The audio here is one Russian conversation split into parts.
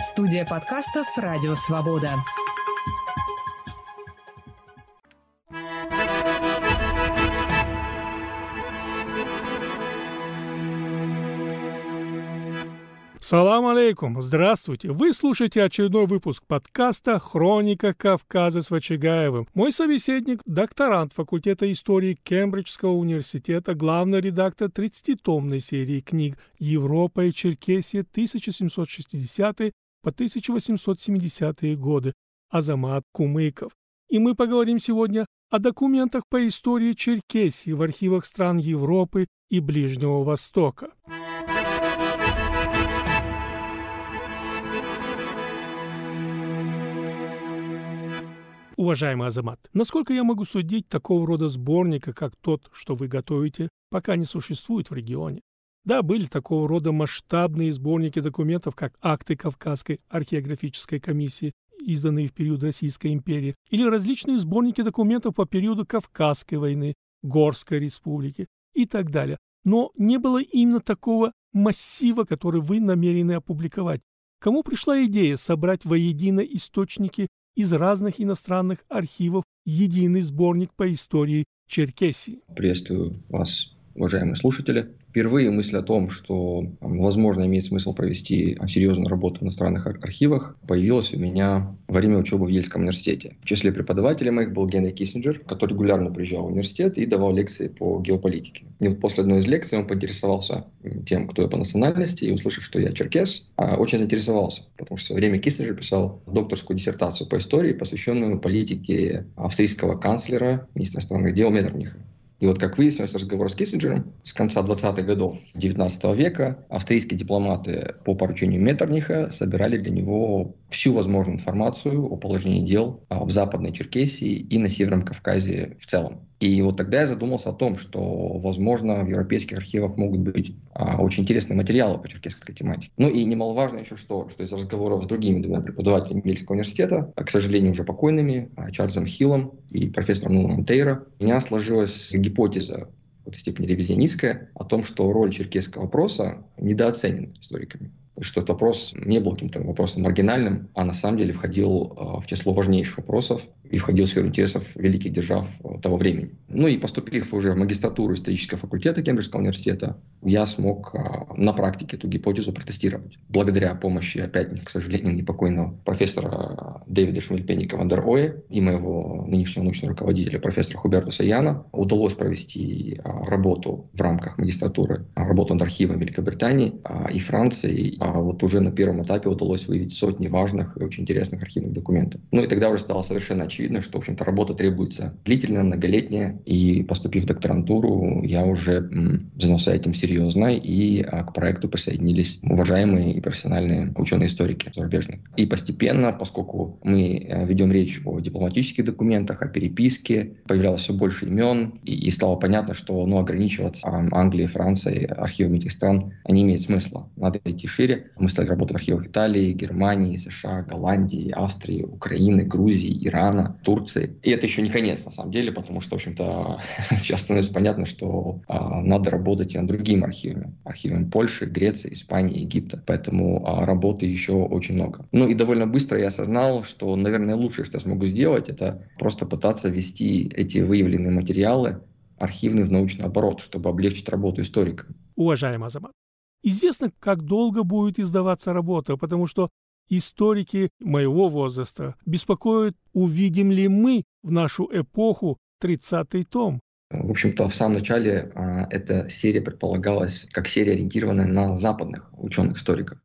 Студия подкастов «Радио Свобода». Салам алейкум, здравствуйте. Вы слушаете очередной выпуск подкаста «Хроника Кавказа» с Вачигаевым. Мой собеседник – докторант факультета истории Кембриджского университета, главный редактор 30-томной серии книг «Европа и Черкесия 1760 по 1870-е годы» Азамат Кумыков. И мы поговорим сегодня о документах по истории Черкесии в архивах стран Европы и Ближнего Востока. Уважаемый Азамат, насколько я могу судить, такого рода сборника, как тот, что вы готовите, пока не существует в регионе. Да, были такого рода масштабные сборники документов, как акты Кавказской археографической комиссии, изданные в период Российской империи, или различные сборники документов по периоду Кавказской войны, Горской республики и так далее. Но не было именно такого массива, который вы намерены опубликовать. Кому пришла идея собрать воедино источники из разных иностранных архивов единый сборник по истории Черкесии. Приветствую вас, уважаемые слушатели. Впервые мысль о том, что, возможно, имеет смысл провести серьезную работу в иностранных архивах, появилась у меня во время учебы в Ельском университете. В числе преподавателей моих был Генри Киссинджер, который регулярно приезжал в университет и давал лекции по геополитике. И вот после одной из лекций он поинтересовался тем, кто я по национальности, и услышав, что я черкес, а, очень заинтересовался, потому что во время Киссинджер писал докторскую диссертацию по истории, посвященную политике австрийского канцлера, министра иностранных дел Меттерниха. И вот, как выяснилось, разговор с Киссинджером с конца 20-х годов 19 века австрийские дипломаты по поручению Меттерниха собирали для него всю возможную информацию о положении дел а, в Западной Черкесии и на Северном Кавказе в целом. И вот тогда я задумался о том, что, возможно, в европейских архивах могут быть а, очень интересные материалы по черкесской тематике. Ну и немаловажно еще что, что из разговоров с другими двумя преподавателями Мельского университета, а, к сожалению, уже покойными, а, Чарльзом Хиллом и профессором Нуном Тейра, у меня сложилась гипотеза в этой степени ревизионистская о том, что роль черкесского вопроса недооценена историками что этот вопрос не был каким-то вопросом маргинальным, а на самом деле входил в число важнейших вопросов и входил в сферу интересов великих держав э, того времени. Ну и поступив уже в магистратуру исторического факультета Кембриджского университета, я смог а, на практике эту гипотезу протестировать. Благодаря помощи, опять, к сожалению, непокойного профессора Дэвида Шмельпенника Вандер Ое и моего нынешнего научного руководителя профессора Хуберта Саяна удалось провести а, работу в рамках магистратуры, а, работу над архивом Великобритании и Франции. А вот уже на первом этапе удалось выявить сотни важных и очень интересных архивных документов. Ну и тогда уже стало совершенно очевидно, что, в общем-то, работа требуется длительная, многолетняя, и поступив в докторантуру, я уже занялся этим серьезно, и а, к проекту присоединились уважаемые и профессиональные ученые-историки зарубежные. И постепенно, поскольку мы э, ведем речь о дипломатических документах, о переписке, появлялось все больше имен, и, и стало понятно, что ну, ограничиваться Англией, Францией, архивами этих стран не имеет смысла. Надо идти шире. Мы стали работать в архивах Италии, Германии, США, Голландии, Австрии, Украины, Грузии, Ирана, Турции. И это еще не конец, на самом деле, потому что, в общем-то, сейчас становится понятно, что а, надо работать и над другими архивами. Архивами Польши, Греции, Испании, Египта. Поэтому а, работы еще очень много. Ну и довольно быстро я осознал, что, наверное, лучшее, что я смогу сделать, это просто пытаться вести эти выявленные материалы архивный в научный оборот, чтобы облегчить работу историка. Уважаемый Азамат, известно, как долго будет издаваться работа, потому что историки моего возраста беспокоят, увидим ли мы в нашу эпоху 30-й том. В общем-то, в самом начале а, эта серия предполагалась как серия, ориентированная на западных ученых-историков.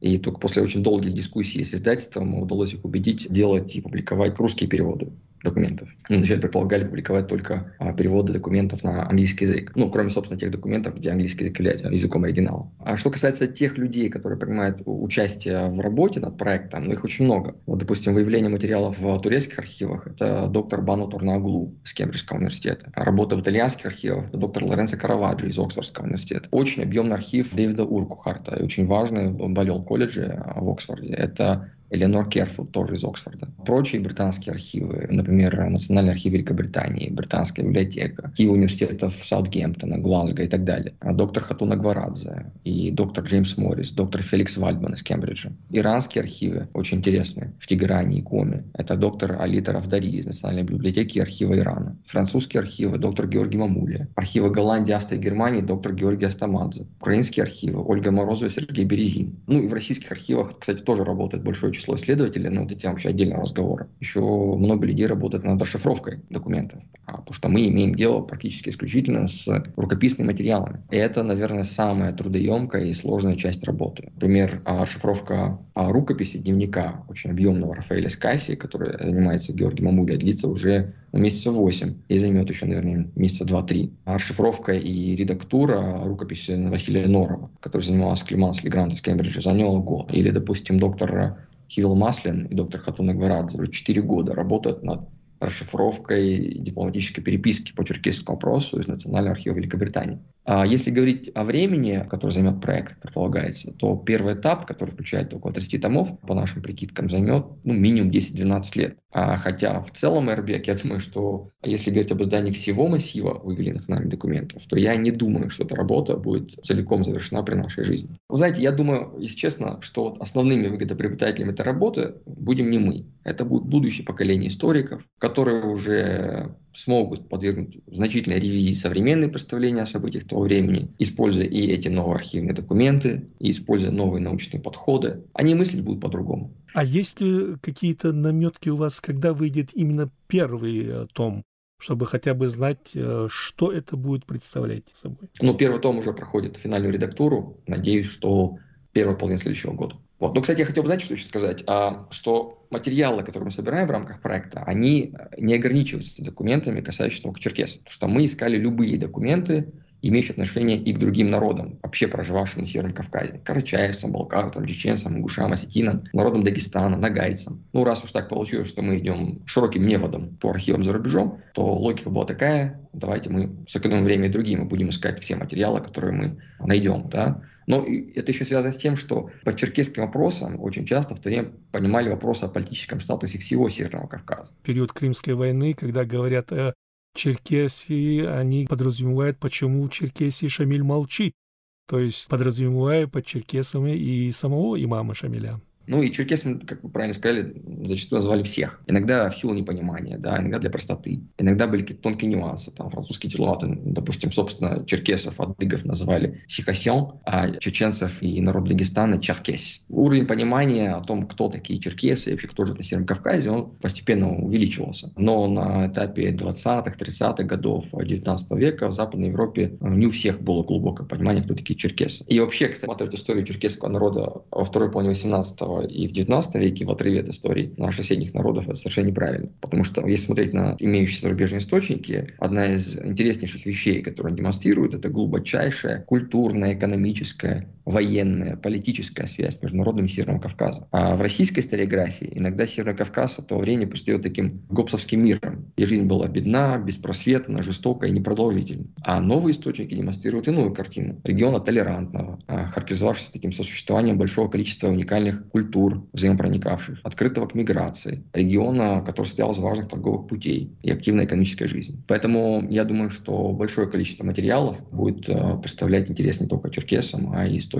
И только после очень долгих дискуссий с издательством удалось их убедить делать и публиковать русские переводы документов. Вначале предполагали публиковать только а, переводы документов на английский язык. Ну, кроме, собственно, тех документов, где английский язык является языком оригинала. А что касается тех людей, которые принимают участие в работе над проектом, ну, их очень много. Вот, допустим, выявление материалов в турецких архивах – это доктор Бану Турнаглу с Кембриджского университета. А работа в итальянских архивах – это доктор Лоренцо Караваджо из Оксфордского университета. Очень объемный архив Дэвида Уркухарта, и очень важный в Баллиол колледже в Оксфорде. Это Эленор Керфуд, тоже из Оксфорда. Прочие британские архивы, например, Национальный архив Великобритании, Британская библиотека, архивы университетов Саутгемптона, Глазго и так далее. А доктор Хатуна Гварадзе и доктор Джеймс Моррис, доктор Феликс Вальдман из Кембриджа. Иранские архивы очень интересные в Тегеране и Коме. Это доктор Алита Равдари из Национальной библиотеки и архива Ирана. Французские архивы, доктор Георгий Мамулия. Архивы Голландии, Австрии и Германии, доктор Георгий Астамадзе. Украинские архивы, Ольга Морозова и Сергей Березин. Ну и в российских архивах, кстати, тоже работает большое число исследователей, но это тема вообще отдельного разговора. Еще много людей работает над расшифровкой документов, а, потому что мы имеем дело практически исключительно с рукописными материалами. И это, наверное, самая трудоемкая и сложная часть работы. Например, а, расшифровка а, рукописи дневника очень объемного Рафаэля Скаси, который занимается Георгий Мамуля, длится уже месяца 8 и займет еще, наверное, месяца 2-3. А расшифровка и редактура рукописи Василия Норова, который занимался Климанс Легрант из Кембриджа, занял год. Или, допустим, доктор Хивил Маслин и доктор Хатуна Гварадзе уже 4 года работают над расшифровкой дипломатической переписки по черкесскому вопросу из Национального архива Великобритании. А если говорить о времени, который займет проект, предполагается, то первый этап, который включает около 30 томов, по нашим прикидкам, займет ну, минимум 10-12 лет. А, хотя в целом Airbag, я думаю, что если говорить об издании всего массива выявленных нами документов, то я не думаю, что эта работа будет целиком завершена при нашей жизни. Вы знаете, я думаю, если честно, что основными выгодоприобретателями этой работы будем не мы. Это будет будущее поколение историков, которые уже смогут подвергнуть значительной ревизии современные представления о событиях того времени, используя и эти новые архивные документы, и используя новые научные подходы. Они мыслить будут по-другому. А есть ли какие-то наметки у вас, когда выйдет именно первый э, том? чтобы хотя бы знать, э, что это будет представлять собой. Ну, первый том уже проходит финальную редактуру. Надеюсь, что первый половина следующего года. Вот. Но, кстати, я хотел бы, знаете, что еще сказать, а, что материалы, которые мы собираем в рамках проекта, они не ограничиваются документами, касающимися только черкесов. Потому что мы искали любые документы, имеющие отношение и к другим народам, вообще проживавшим на Северном Кавказе. Карачаевцам, балкарцам, чеченцам, ингушам, осетинам, народам Дагестана, нагайцам. Ну, раз уж так получилось, что мы идем широким неводом по архивам за рубежом, то логика была такая, давайте мы сэкономим время и другим, мы будем искать все материалы, которые мы найдем. Да? Но это еще связано с тем, что по черкесским вопросам очень часто в то время понимали вопрос о политическом статусе всего Северного Кавказа. Период Крымской войны, когда говорят о Черкесии, они подразумевают, почему Черкесии Шамиль молчит. То есть подразумевая под черкесами и самого имама Шамиля. Ну и черкесами, как вы правильно сказали, зачастую назвали всех. Иногда в силу непонимания, да, иногда для простоты. Иногда были какие-то тонкие нюансы. Там французские дипломаты, допустим, собственно, черкесов, адыгов называли сихасян, а чеченцев и народ Дагестана черкес. Уровень понимания о том, кто такие черкесы и вообще кто живет на Северном Кавказе, он постепенно увеличивался. Но на этапе 20-х, 30-х годов 19 века в Западной Европе не у всех было глубокое понимание, кто такие черкесы. И вообще, кстати, смотреть историю черкесского народа во второй половине 18 и в 19 веке в отрыве от истории наших соседних народов, это совершенно неправильно. Потому что если смотреть на имеющиеся зарубежные источники, одна из интереснейших вещей, которые они демонстрируют, это глубочайшая культурная, экономическая, военная, политическая связь между народами Северного Кавказа. А в российской историографии иногда Северный Кавказ в то время предстает таким гопсовским миром, где жизнь была бедна, беспросветна, жестокая и непродолжительна. А новые источники демонстрируют иную картину. Региона толерантного, а, характеризовавшегося таким сосуществованием большого количества уникальных культур культур, взаимопроникавших, открытого к миграции, региона, который состоял из важных торговых путей и активной экономической жизни. Поэтому я думаю, что большое количество материалов будет э, представлять интерес не только черкесам, а и историкам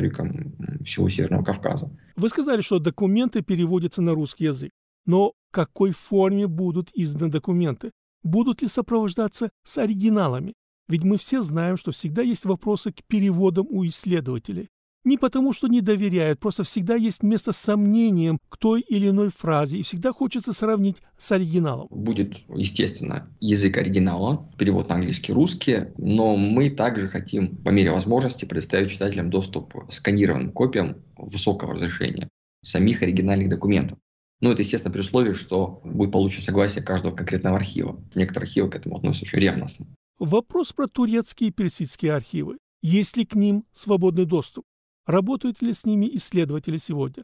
всего Северного Кавказа. Вы сказали, что документы переводятся на русский язык. Но в какой форме будут изданы документы? Будут ли сопровождаться с оригиналами? Ведь мы все знаем, что всегда есть вопросы к переводам у исследователей. Не потому, что не доверяют, просто всегда есть место сомнениям к той или иной фразе, и всегда хочется сравнить с оригиналом. Будет, естественно, язык оригинала, перевод на английский, русский, но мы также хотим, по мере возможности, предоставить читателям доступ к сканированным копиям высокого разрешения самих оригинальных документов. Ну, это, естественно, при условии, что будет получено согласие каждого конкретного архива. Некоторые архивы к этому относятся очень ревностно. Вопрос про турецкие и персидские архивы. Есть ли к ним свободный доступ? Работают ли с ними исследователи сегодня?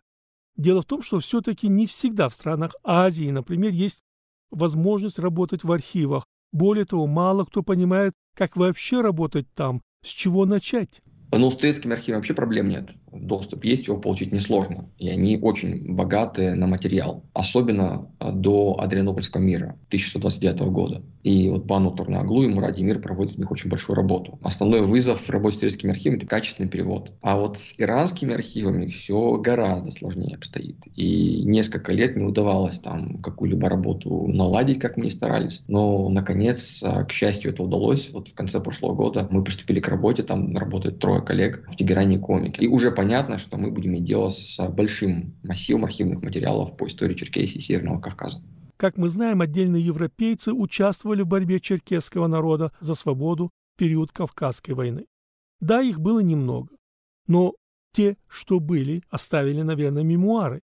Дело в том, что все-таки не всегда в странах Азии, например, есть возможность работать в архивах. Более того, мало кто понимает, как вообще работать там, с чего начать. Ну, с турецкими архивами вообще проблем нет. Доступ есть, его получить несложно. И они очень богаты на материал, особенно а, до Адрианопольского мира 1629 года. И вот Бану Турнаглу и Муради Мир проводят в них очень большую работу. Основной вызов в работе с турецкими архивами – это качественный перевод. А вот с иранскими архивами все гораздо сложнее обстоит. И несколько лет не удавалось там какую-либо работу наладить, как мы и старались. Но, наконец, а, к счастью, это удалось. Вот в конце прошлого года мы приступили к работе, там работает трое коллег в Тегеране и Комике. И уже понятно, что мы будем иметь дело с большим массивом архивных материалов по истории Черкесии и Северного Кавказа. Как мы знаем, отдельные европейцы участвовали в борьбе черкесского народа за свободу в период Кавказской войны. Да, их было немного, но те, что были, оставили, наверное, мемуары,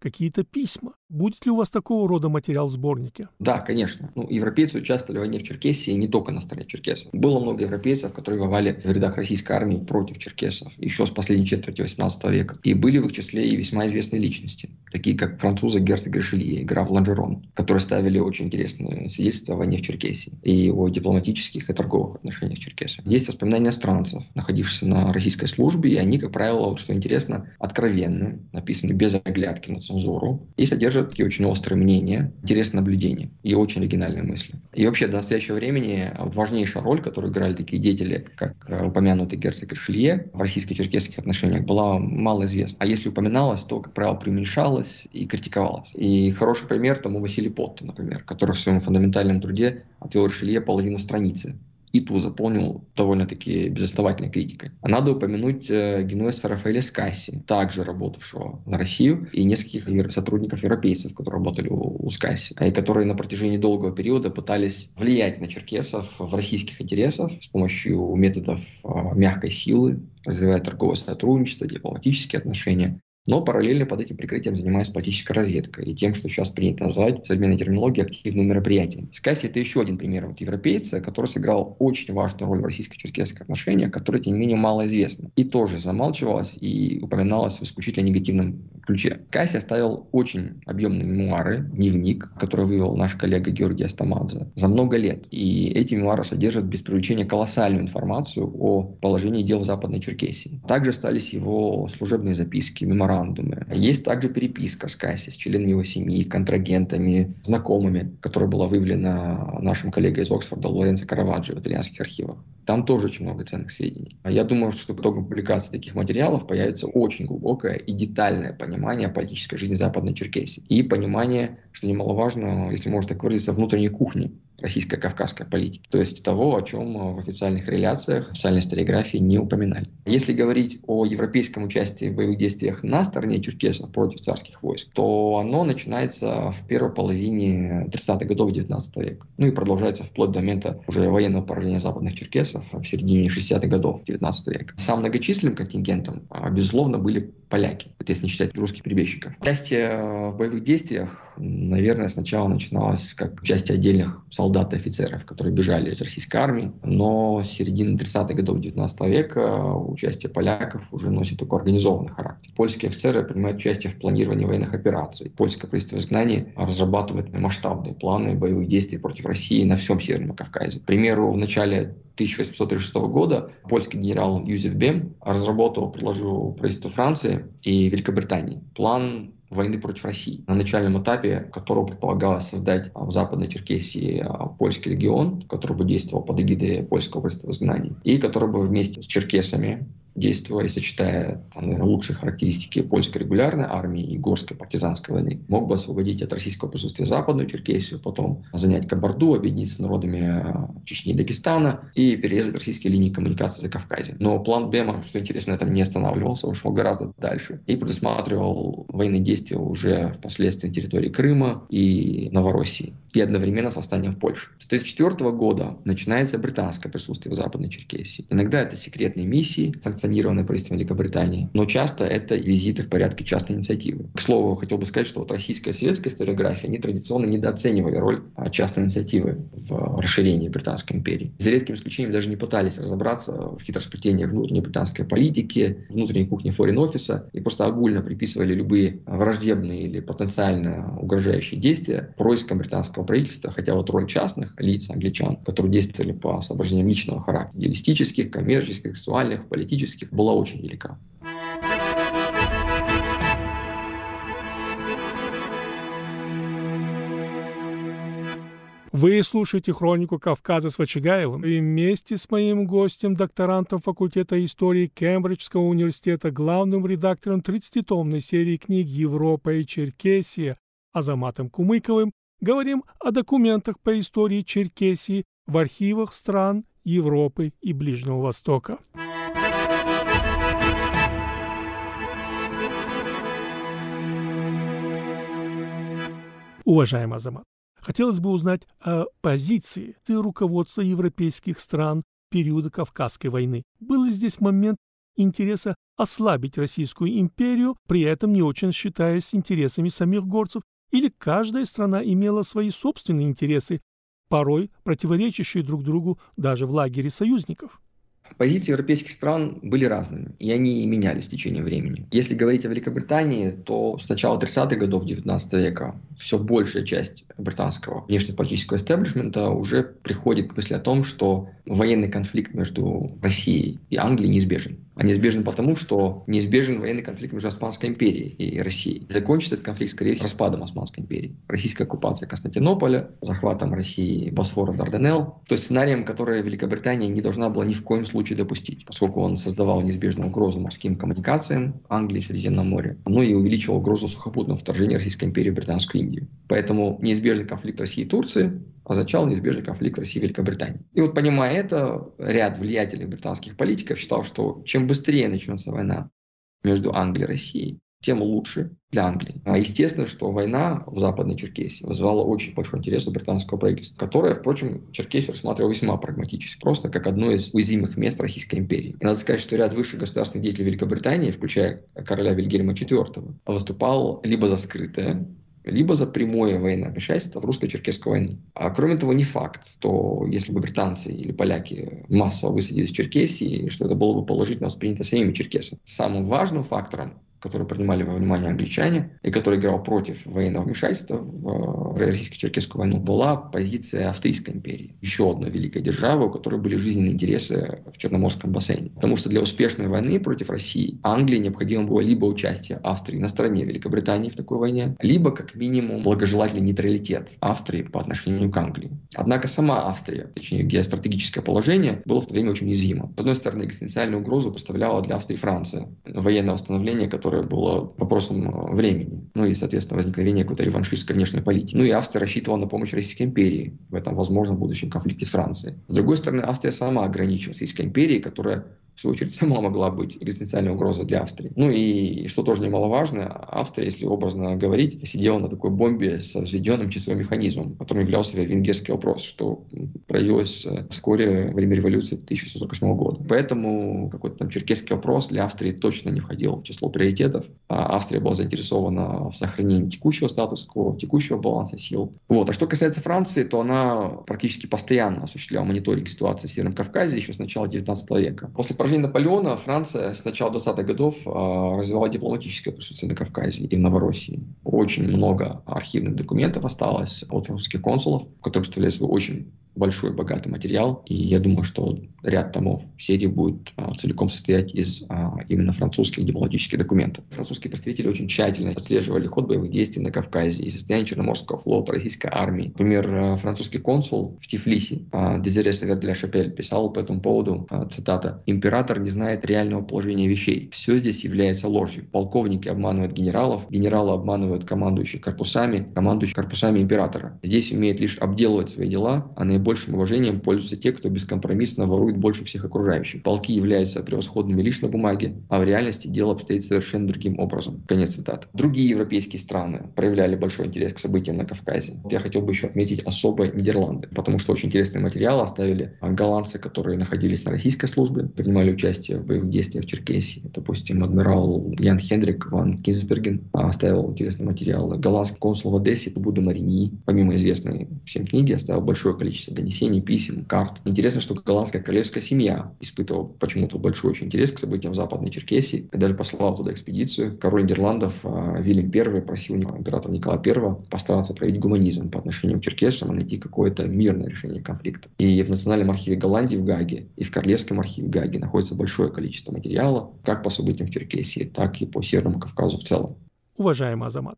какие-то письма. Будет ли у вас такого рода материал в сборнике? Да, конечно. Ну, европейцы участвовали в войне в Черкесии не только на стороне черкесов. Было много европейцев, которые воевали в рядах российской армии против черкесов еще с последней четверти 18 века. И были в их числе и весьма известные личности, такие как французы герцог Ришелье и граф Ланжерон, которые ставили очень интересные свидетельства о войне в Черкесии и о дипломатических и торговых отношениях с черкесами. Есть воспоминания иностранцев, находившихся на российской службе, и они, как правило, вот, что интересно, откровенны, написаны без оглядки на цензуру и содержат такие очень острые мнения, интересные наблюдения и очень оригинальные мысли. И вообще до настоящего времени важнейшая роль, которую играли такие деятели, как э, упомянутый герцог Ришелье в российско-черкесских отношениях, была мало известна. А если упоминалась, то, как правило, преуменьшалась и критиковалась. И хороший пример тому Василий Потто, например, который в своем фундаментальном труде отвел Ришелье половину страницы и ту заполнил довольно-таки безосновательной критикой. А надо упомянуть э, генуэзца Рафаэля Скасси, также работавшего на Россию, и нескольких сотрудников европейцев, которые работали у, у Скасси, и которые на протяжении долгого периода пытались влиять на черкесов в российских интересах с помощью методов э, мягкой силы, развивая торговое сотрудничество, дипломатические отношения но параллельно под этим прикрытием занимаюсь политической разведкой и тем, что сейчас принято назвать в современной терминологии активным мероприятием. Скаси это еще один пример вот европейца, который сыграл очень важную роль в российско-черкесских отношениях, которая, тем не менее, мало известна. И тоже замалчивалась и упоминалась в исключительно негативном ключе. Касси оставил очень объемные мемуары, дневник, который вывел наш коллега Георгий Астамадзе за много лет. И эти мемуары содержат без привлечения колоссальную информацию о положении дел в Западной Черкесии. Также остались его служебные записки, меморандумы. Есть также переписка с Касси, с членами его семьи, контрагентами, знакомыми, которая была выявлена нашим коллегой из Оксфорда Лоренцо Караваджо в итальянских архивах. Там тоже очень много ценных сведений. Я думаю, что по итогам публикации таких материалов появится очень глубокое и детальное понимание политической жизни Западной Черкесии. И понимание, что немаловажно, если можно так выразиться, внутренней кухни российской кавказской политики. То есть того, о чем в официальных реляциях, в официальной историографии не упоминали. Если говорить о европейском участии в боевых действиях на стороне черкесов против царских войск, то оно начинается в первой половине 30-х годов 19 века. Ну и продолжается вплоть до момента уже военного поражения западных черкесов в середине 60-х годов 19 века. Самым многочисленным контингентом, а, безусловно, были поляки, это если не считать русских перебежчиков. Участие в боевых действиях наверное, сначала начиналось как участие отдельных солдат и офицеров, которые бежали из российской армии, но с середины 30-х годов 19 века участие поляков уже носит такой организованный характер. Польские офицеры принимают участие в планировании военных операций. Польское правительство изгнания разрабатывает масштабные планы боевых действий против России на всем Северном Кавказе. К примеру, в начале 1836 года польский генерал Юзеф Бем разработал, предложил правительству Франции и Великобритании план войны против России, на начальном этапе которого предполагалось создать в Западной Черкесии а, польский легион, который бы действовал под эгидой польского правительства изгнания, и который бы вместе с черкесами действуя и сочетая, наверное, лучшие характеристики польской регулярной армии и горской партизанской войны, мог бы освободить от российского присутствия Западную Черкесию, потом занять Кабарду, объединиться с народами э, Чечни и Дагестана и перерезать российские линии коммуникации за Кавказе. Но план Бема, что интересно, этом не останавливался, ушел гораздо дальше и предусматривал военные действия уже впоследствии на территории Крыма и Новороссии и одновременно с восстанием в Польше. С 1934 года начинается британское присутствие в Западной Черкесии. Иногда это секретные миссии, санкционированные правительством Великобритании, но часто это визиты в порядке частной инициативы. К слову, хотел бы сказать, что вот российская и советская историография, они традиционно недооценивали роль а, частной инициативы в расширении Британской империи. За редким исключением даже не пытались разобраться в хитросплетениях внутренней британской политики, внутренней кухни форин-офиса и просто огульно приписывали любые враждебные или потенциально угрожающие действия проискам британского правительства, хотя вот роль частных лиц англичан, которые действовали по соображениям личного характера, идеалистических, коммерческих, сексуальных, политических, политических была очень велика. Вы слушаете «Хронику Кавказа» с Вачигаевым и вместе с моим гостем, докторантом факультета истории Кембриджского университета, главным редактором 30-томной серии книг «Европа и Черкесия» Азаматом Кумыковым, говорим о документах по истории Черкесии в архивах стран Европы и Ближнего Востока. Уважаемый Азамат, хотелось бы узнать о позиции руководства европейских стран периода Кавказской войны. Был ли здесь момент интереса ослабить Российскую империю, при этом не очень считаясь интересами самих горцев, или каждая страна имела свои собственные интересы, порой противоречащие друг другу даже в лагере союзников? Позиции европейских стран были разными, и они менялись в течение времени. Если говорить о Великобритании, то с начала 30-х годов 19 века все большая часть британского внешнеполитического эстеблишмента уже приходит к мысли о том, что военный конфликт между Россией и Англией неизбежен. А неизбежен потому, что неизбежен военный конфликт между Османской империей и Россией. Закончится этот конфликт, скорее всего, распадом Османской империи. Российская оккупация Константинополя, захватом России Босфора, Дарданелл. То есть сценарием, который Великобритания не должна была ни в коем случае допустить, поскольку он создавал неизбежную угрозу морским коммуникациям Англии в Средиземном море, но и увеличивал угрозу сухопутного вторжения Российской империи в Британскую Индию. Поэтому неизбежный конфликт России и Турции означал неизбежный конфликт России и Великобритании. И вот понимая это, ряд влиятельных британских политиков считал, что чем быстрее начнется война между Англией и Россией, тем лучше для Англии. А естественно, что война в Западной Черкесии вызвала очень большой интерес у британского правительства, которое, впрочем, Черкесию рассматривал весьма прагматически, просто как одно из уязвимых мест Российской империи. И надо сказать, что ряд высших государственных деятелей Великобритании, включая короля Вильгельма IV, выступал либо за скрытое либо за прямое военное вмешательство в русско-черкесскую войну. А кроме того, не факт, что если бы британцы или поляки массово высадились в Черкесии, что это было бы положительно воспринято самими черкесами. Самым важным фактором который принимали во внимание англичане, и который играл против военного вмешательства в э, российско-черкесскую войну, была позиция Австрийской империи. Еще одна великая держава, у которой были жизненные интересы в Черноморском бассейне. Потому что для успешной войны против России Англии необходимо было либо участие Австрии на стороне Великобритании в такой войне, либо как минимум благожелательный нейтралитет Австрии по отношению к Англии. Однако сама Австрия, точнее геостратегическое положение, было в то время очень уязвимо. С одной стороны, экзистенциальную угрозу представляла для Австрии Франция. Военное восстановление, которое которое было вопросом э, времени. Ну и, соответственно, возникновение какой-то реваншистской внешней политики. Ну и Австрия рассчитывала на помощь Российской империи в этом возможном будущем конфликте с Францией. С другой стороны, Австрия сама ограничивалась Российской империей, которая в свою очередь, сама могла быть экзистенциальной угрозой для Австрии. Ну и, что тоже немаловажно, Австрия, если образно говорить, сидела на такой бомбе с введенным часовым механизмом, которым являлся венгерский вопрос, что проявилось э, вскоре во время революции 1648 года. Поэтому какой-то там черкесский вопрос для Австрии точно не входил в число приоритетов. А Австрия была заинтересована в сохранении текущего статус-кво, текущего баланса сил. Вот. А что касается Франции, то она практически постоянно осуществляла мониторинг ситуации в Северном Кавказе еще с начала 19 века. После поражения Наполеона Франция с начала 20-х годов э, развивала дипломатическое присутствие на Кавказе и в Новороссии. Очень много архивных документов осталось от французских консулов, которые представляют свой очень большой богатый материал, и я думаю, что ряд томов серии будет а, целиком состоять из а, именно французских дипломатических документов. Французские представители очень тщательно отслеживали ход боевых действий на Кавказе и состояние Черноморского флота, российской армии. Например, а, французский консул в Тифлисе, а, Дезире Савер Шапель, писал по этому поводу, а, цитата, «Император не знает реального положения вещей. Все здесь является ложью. Полковники обманывают генералов, генералы обманывают командующих корпусами, командующих корпусами императора. Здесь умеет лишь обделывать свои дела, а наиболее наибольшим уважением пользуются те, кто бескомпромиссно ворует больше всех окружающих. Полки являются превосходными лишь на бумаге, а в реальности дело обстоит совершенно другим образом. Конец цитаты. Другие европейские страны проявляли большой интерес к событиям на Кавказе. Я хотел бы еще отметить особо Нидерланды, потому что очень интересный материал оставили голландцы, которые находились на российской службе, принимали участие в боевых действиях в Черкесии. Допустим, адмирал Ян Хендрик ван Кинзберген оставил интересный материал. Голландский консул в Одессе Буда Марини, помимо известной всем книги, оставил большое количество донесений, писем, карт. Интересно, что голландская королевская семья испытывала почему-то большой очень интерес к событиям Западной Черкесии и даже послала туда экспедицию. Король Нидерландов а, Вильям I просил императора Николая I постараться проявить гуманизм по отношению к черкесам и найти какое-то мирное решение конфликта. И в Национальном архиве Голландии в Гаге и в Королевском архиве Гаги находится большое количество материала, как по событиям в Черкесии, так и по Северному Кавказу в целом. Уважаемый Азамат,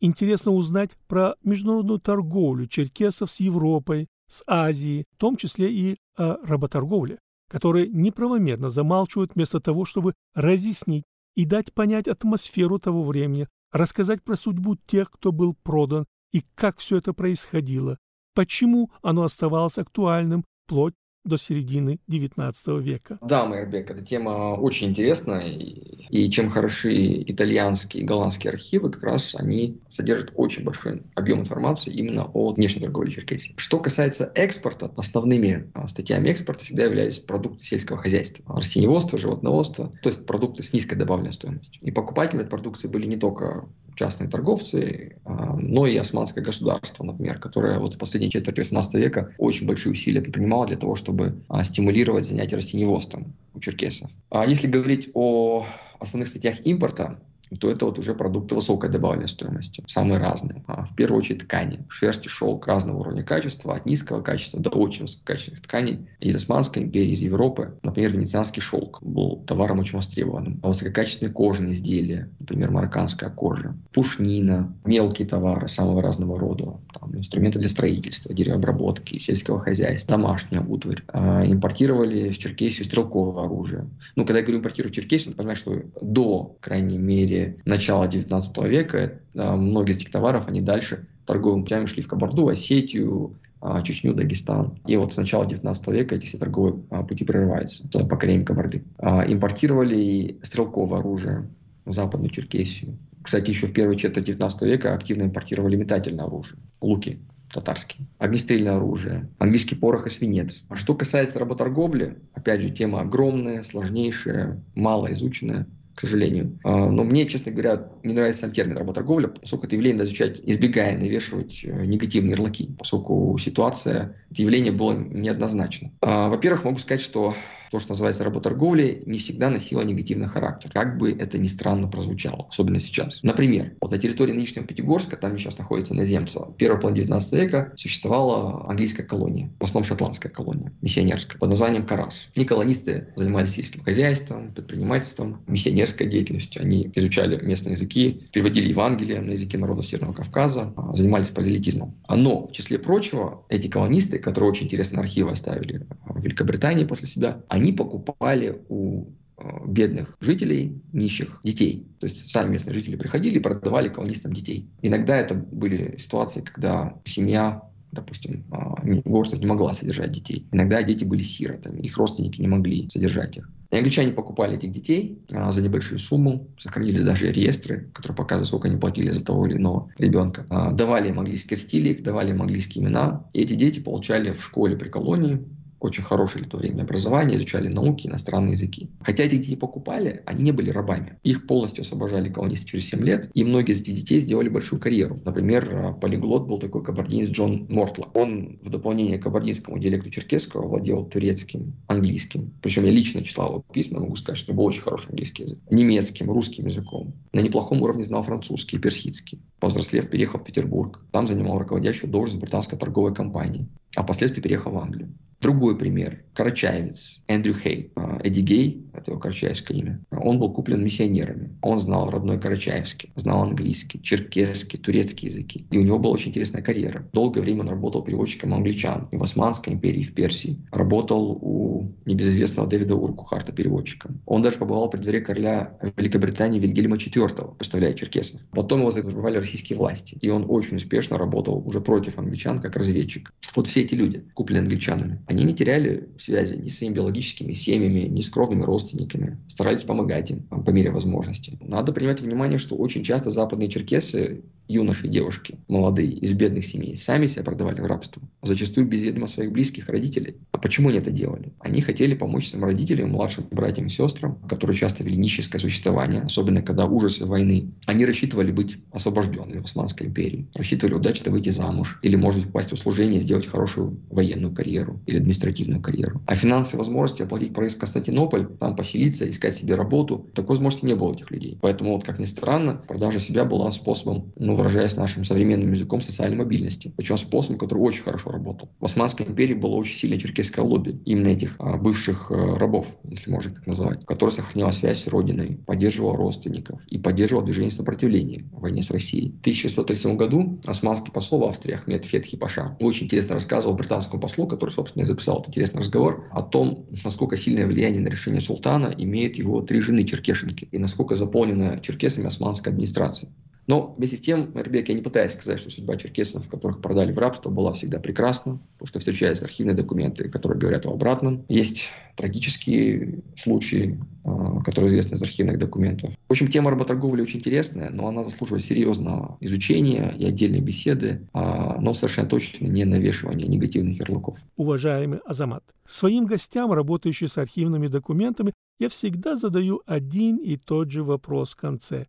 Интересно узнать про международную торговлю черкесов с Европой, с Азией, в том числе и о работорговле, которые неправомерно замалчивают вместо того, чтобы разъяснить и дать понять атмосферу того времени, рассказать про судьбу тех, кто был продан, и как все это происходило, почему оно оставалось актуальным вплоть до середины XIX века. Да, Майербек, эта тема очень интересная, и, чем хороши итальянские и голландские архивы, как раз они содержат очень большой объем информации именно о внешней торговле Черкесии. Что касается экспорта, основными а, статьями экспорта всегда являлись продукты сельского хозяйства, растениеводство, животноводство, то есть продукты с низкой добавленной стоимостью. И покупателями этой продукции были не только частные торговцы, а, но и османское государство, например, которое вот в последние четверть 18 века очень большие усилия предпринимало для того, чтобы а, стимулировать занятия растениеводством у черкесов. А если говорить о основных статьях импорта, то это вот уже продукты высокой добавленной стоимости, самые разные. А в первую очередь ткани, шерсть и шелк разного уровня качества, от низкого качества до очень высококачественных тканей из Османской империи, из Европы. Например, венецианский шелк был товаром очень востребованным. А высококачественные кожаные изделия, например, марокканская кожа, пушнина, мелкие товары самого разного рода, там, инструменты для строительства, деревообработки, сельского хозяйства, домашняя утварь. А, импортировали в Черкесию стрелковое оружие. Ну, когда я говорю импортировать Черкесию, надо понимать, что до, крайней мере, мере начала 19 века многие из этих товаров, они дальше торговыми путями шли в Кабарду, Осетию, а, Чечню, Дагестан. И вот с начала 19 века эти все торговые а, пути прерываются, покорением Кабарды. А, импортировали стрелковое оружие в Западную Черкесию. Кстати, еще в первой четверти 19 века активно импортировали метательное оружие, луки татарские, огнестрельное оружие, английский порох и свинец. А что касается работорговли, опять же, тема огромная, сложнейшая, мало изученная к сожалению. А, но мне, честно говоря, не нравится сам термин работорговля, поскольку это явление надо изучать, избегая навешивать э, негативные ярлыки, поскольку ситуация, это явление было неоднозначно. А, во-первых, могу сказать, что то, что называется работорговлей, не всегда носило негативный характер, как бы это ни странно прозвучало, особенно сейчас. Например, вот на территории нынешнего Пятигорска, там сейчас находится Наземцево, в первой половине 19 века существовала английская колония, в основном шотландская колония, миссионерская, под названием Карас. И колонисты занимались сельским хозяйством, предпринимательством, миссионерской деятельностью. Они изучали местные языки, переводили Евангелие на языки народов Северного Кавказа, а, занимались прозелитизмом. Но, в числе прочего, эти колонисты, которые очень интересные архивы оставили в Великобритании после себя, они покупали у э, бедных жителей, нищих детей. То есть сами местные жители приходили и продавали колонистам детей. Иногда это были ситуации, когда семья допустим, э, горсток не могла содержать детей. Иногда дети были сиротами, их родственники не могли содержать их. И англичане покупали этих детей а, за небольшую сумму, сохранились даже реестры, которые показывают, сколько они платили за того или иного ребенка. А, давали им английские стили, давали им английские имена. И эти дети получали в школе при колонии очень хорошее в то время образование, изучали науки, иностранные языки. Хотя эти детей покупали, они не были рабами. Их полностью освобождали колонисты через 7 лет, и многие из этих детей сделали большую карьеру. Например, а, полиглот был такой кабардинец Джон Мортла. Он в дополнение к кабардинскому диалекту черкесского владел турецким, английским. Причем я лично читал его письма, могу сказать, что был очень хороший английский язык. Немецким, русским языком. На неплохом уровне знал французский и персидский. Повзрослев, переехал в Петербург. Там занимал руководящую должность британской торговой компании а впоследствии переехал в Англию. Другой пример. Карачаевец Эндрю Хей. А, Эдди Гей, это его карачаевское имя. Он был куплен миссионерами. Он знал родной карачаевский, знал английский, черкесский, турецкий языки. И у него была очень интересная карьера. Долгое время он работал переводчиком англичан и в Османской империи, и в Персии. Работал у небезызвестного Дэвида Уркухарта переводчиком. Он даже побывал при дворе короля Великобритании Вильгельма IV, представляя черкесов. Потом его завербовали российские власти. И он очень успешно работал уже против англичан как разведчик. Вот все эти люди, купленные англичанами, они не теряли связи ни с своими биологическими семьями, ни с кровными родственниками, старались помогать им по мере возможности. Надо принимать внимание, что очень часто западные черкесы юноши и девушки, молодые, из бедных семей, сами себя продавали в рабство, зачастую без ведома своих близких родителей. А почему они это делали? Они хотели помочь своим родителям, младшим братьям и сестрам, которые часто вели нищеское существование, особенно когда ужасы войны. Они рассчитывали быть освобожденными в Османской империи, рассчитывали удачно выйти замуж или, может быть, попасть в услужение, сделать хорошую военную карьеру или административную карьеру. А финансовые возможности оплатить проезд в Константинополь, там поселиться, искать себе работу, такой возможности не было у этих людей. Поэтому, вот как ни странно, продажа себя была способом ну, выражаясь нашим современным языком, социальной мобильности. Причем способ, который очень хорошо работал. В Османской империи было очень сильное черкесское лобби, именно этих а, бывших а, рабов, если можно так назвать, который сохранял связь с родиной, поддерживал родственников и поддерживал движение сопротивления в войне с Россией. В 1637 году османский посол в Австрии Ахмед Фетхи Паша очень интересно рассказывал британскому послу, который, собственно, и записал этот интересный разговор, о том, насколько сильное влияние на решение султана имеет его три жены черкешенки и насколько заполнена черкесами османская администрация. Но вместе с тем, Эрбек, я не пытаюсь сказать, что судьба черкесов, которых продали в рабство, была всегда прекрасна, потому что встречаются архивные документы, которые говорят о обратном. Есть трагические случаи, а, которые известны из архивных документов. В общем, тема работорговли очень интересная, но она заслуживает серьезного изучения и отдельной беседы, а, но совершенно точно не навешивания негативных ярлыков. Уважаемый Азамат, своим гостям, работающим с архивными документами, я всегда задаю один и тот же вопрос в конце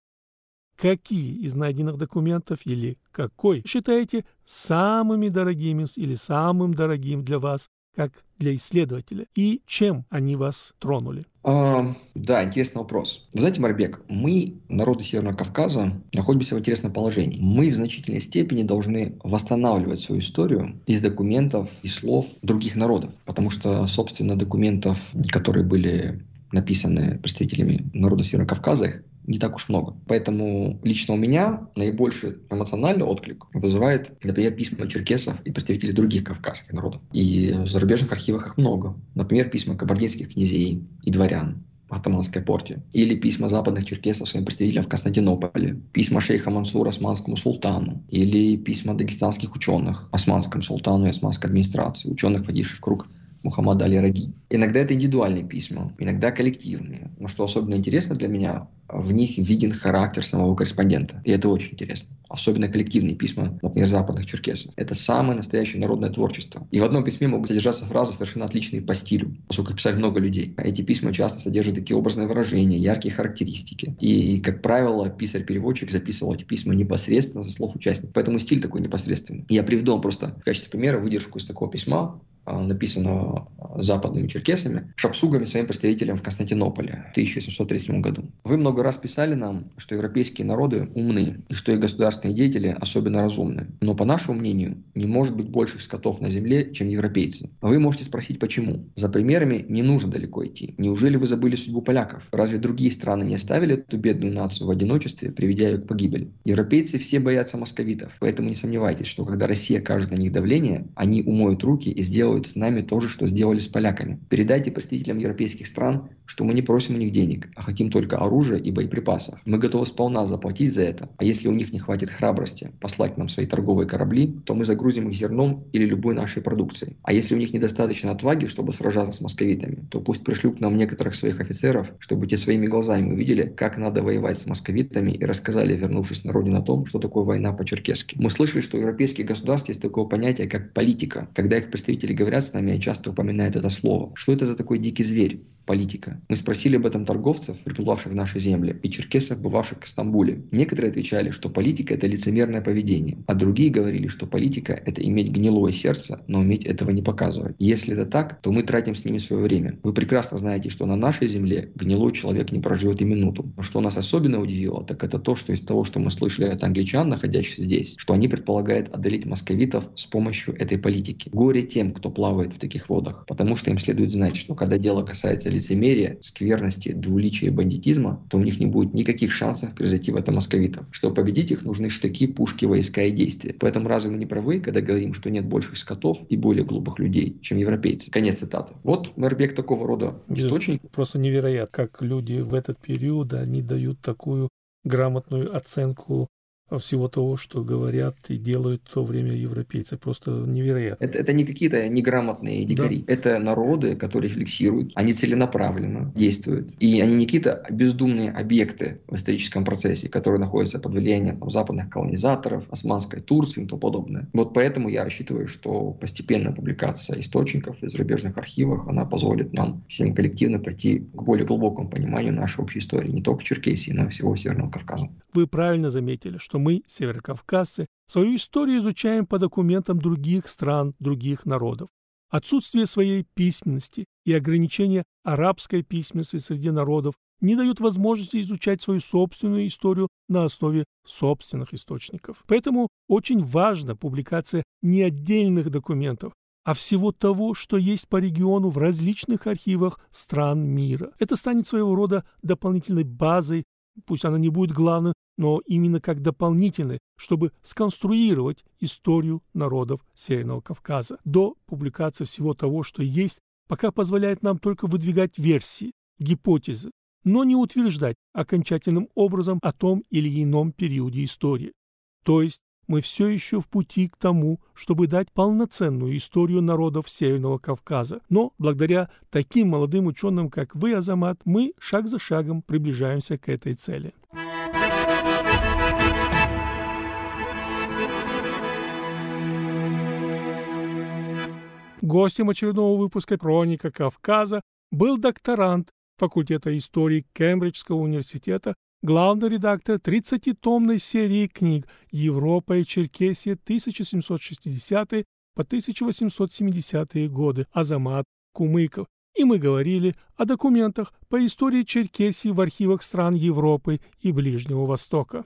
какие из найденных документов или какой считаете самыми дорогими или самым дорогим для вас, как для исследователя, и чем они вас тронули? А, да, интересный вопрос. Вы знаете, Марбек, мы, народы Северного Кавказа, находимся в интересном положении. Мы в значительной степени должны восстанавливать свою историю из документов и слов других народов, потому что, собственно, документов, которые были написаны представителями народа Северного Кавказа, не так уж много. Поэтому лично у меня наибольший эмоциональный отклик вызывает, например, письма черкесов и представителей других кавказских народов. И в зарубежных архивах их много. Например, письма кабардинских князей и дворян, Атаманской порте. Или письма западных черкесов своим представителям в Константинополе. Письма шейха Мансура османскому султану. Или письма дагестанских ученых османскому султану и османской администрации. Ученых, входивших в круг Мухаммада Али Раги. Иногда это индивидуальные письма, иногда коллективные. Но что особенно интересно для меня, в них виден характер самого корреспондента. И это очень интересно. Особенно коллективные письма, например, западных черкесов. Это самое настоящее народное творчество. И в одном письме могут содержаться фразы совершенно отличные по стилю, поскольку писали много людей. Эти письма часто содержат такие образные выражения, яркие характеристики. И, как правило, писарь-переводчик записывал эти письма непосредственно со слов участников. Поэтому стиль такой непосредственный. Я приведу вам просто в качестве примера выдержку из такого письма, а, написанного западными черкесами, шапсугами своим представителям в Константинополе в 1737 году. Вы много раз писали нам, что европейские народы умны, и что их государственные деятели особенно разумны. Но по нашему мнению, не может быть больших скотов на земле, чем европейцы. Вы можете спросить, почему. За примерами не нужно далеко идти. Неужели вы забыли судьбу поляков? Разве другие страны не оставили эту бедную нацию в одиночестве, приведя ее к погибели? Европейцы все боятся московитов, поэтому не сомневайтесь, что когда Россия окажет на них давление, они умоют руки и сделают сделают с нами то же, что сделали с поляками. Передайте представителям европейских стран, что мы не просим у них денег, а хотим только оружия и боеприпасов. Мы готовы сполна заплатить за это, а если у них не хватит храбрости послать нам свои торговые корабли, то мы загрузим их зерном или любой нашей продукцией. А если у них недостаточно отваги, чтобы сражаться с московитами, то пусть пришлют нам некоторых своих офицеров, чтобы те своими глазами увидели, как надо воевать с московитами и рассказали, вернувшись на родину, о том, что такое война по-черкесски. Мы слышали, что у европейских государств есть такое понятие, как политика, когда их представители говорят, говорят с нами, часто упоминают это слово. Что это за такой дикий зверь? политика. Мы спросили об этом торговцев, прибывавших в наши земли, и черкесов, бывавших в Стамбуле. Некоторые отвечали, что политика – это лицемерное поведение, а другие говорили, что политика – это иметь гнилое сердце, но уметь этого не показывать. Если это так, то мы тратим с ними свое время. Вы прекрасно знаете, что на нашей земле гнилой человек не проживет и минуту. Но что нас особенно удивило, так это то, что из того, что мы слышали от англичан, находящихся здесь, что они предполагают одолеть московитов с помощью этой политики. Горе тем, кто плавает в таких водах, потому что им следует знать, что когда дело касается лицемерия, скверности, двуличия и бандитизма, то у них не будет никаких шансов превзойти в это московитов. Чтобы победить их, нужны штыки, пушки, войска и действия. Поэтому разве мы не правы, когда говорим, что нет больших скотов и более глупых людей, чем европейцы? Конец цитаты. Вот Мербек такого рода источник. Просто невероятно, как люди в этот период, они дают такую грамотную оценку всего того, что говорят и делают в то время европейцы. Просто невероятно. Это, это не какие-то неграмотные дикари. Да. Это народы, которые рефлексируют. Они целенаправленно действуют. И они не какие-то бездумные объекты в историческом процессе, которые находятся под влиянием там, западных колонизаторов, османской Турции и тому подобное. Вот поэтому я рассчитываю, что постепенная публикация источников из зарубежных архивов, она позволит нам всем коллективно прийти к более глубокому пониманию нашей общей истории, не только Черкесии, но и всего Северного Кавказа. Вы правильно заметили, что что мы, северокавказцы, свою историю изучаем по документам других стран, других народов. Отсутствие своей письменности и ограничение арабской письменности среди народов не дают возможности изучать свою собственную историю на основе собственных источников. Поэтому очень важна публикация не отдельных документов, а всего того, что есть по региону в различных архивах стран мира. Это станет своего рода дополнительной базой, пусть она не будет главной, но именно как дополнительной, чтобы сконструировать историю народов Северного Кавказа. До публикации всего того, что есть, пока позволяет нам только выдвигать версии, гипотезы, но не утверждать окончательным образом о том или ином периоде истории. То есть мы все еще в пути к тому, чтобы дать полноценную историю народов Северного Кавказа. Но благодаря таким молодым ученым, как вы, Азамат, мы шаг за шагом приближаемся к этой цели. Гостем очередного выпуска «Хроника Кавказа» был докторант факультета истории Кембриджского университета главный редактор 30-томной серии книг «Европа и Черкесия 1760 по 1870 годы» Азамат Кумыков. И мы говорили о документах по истории Черкесии в архивах стран Европы и Ближнего Востока.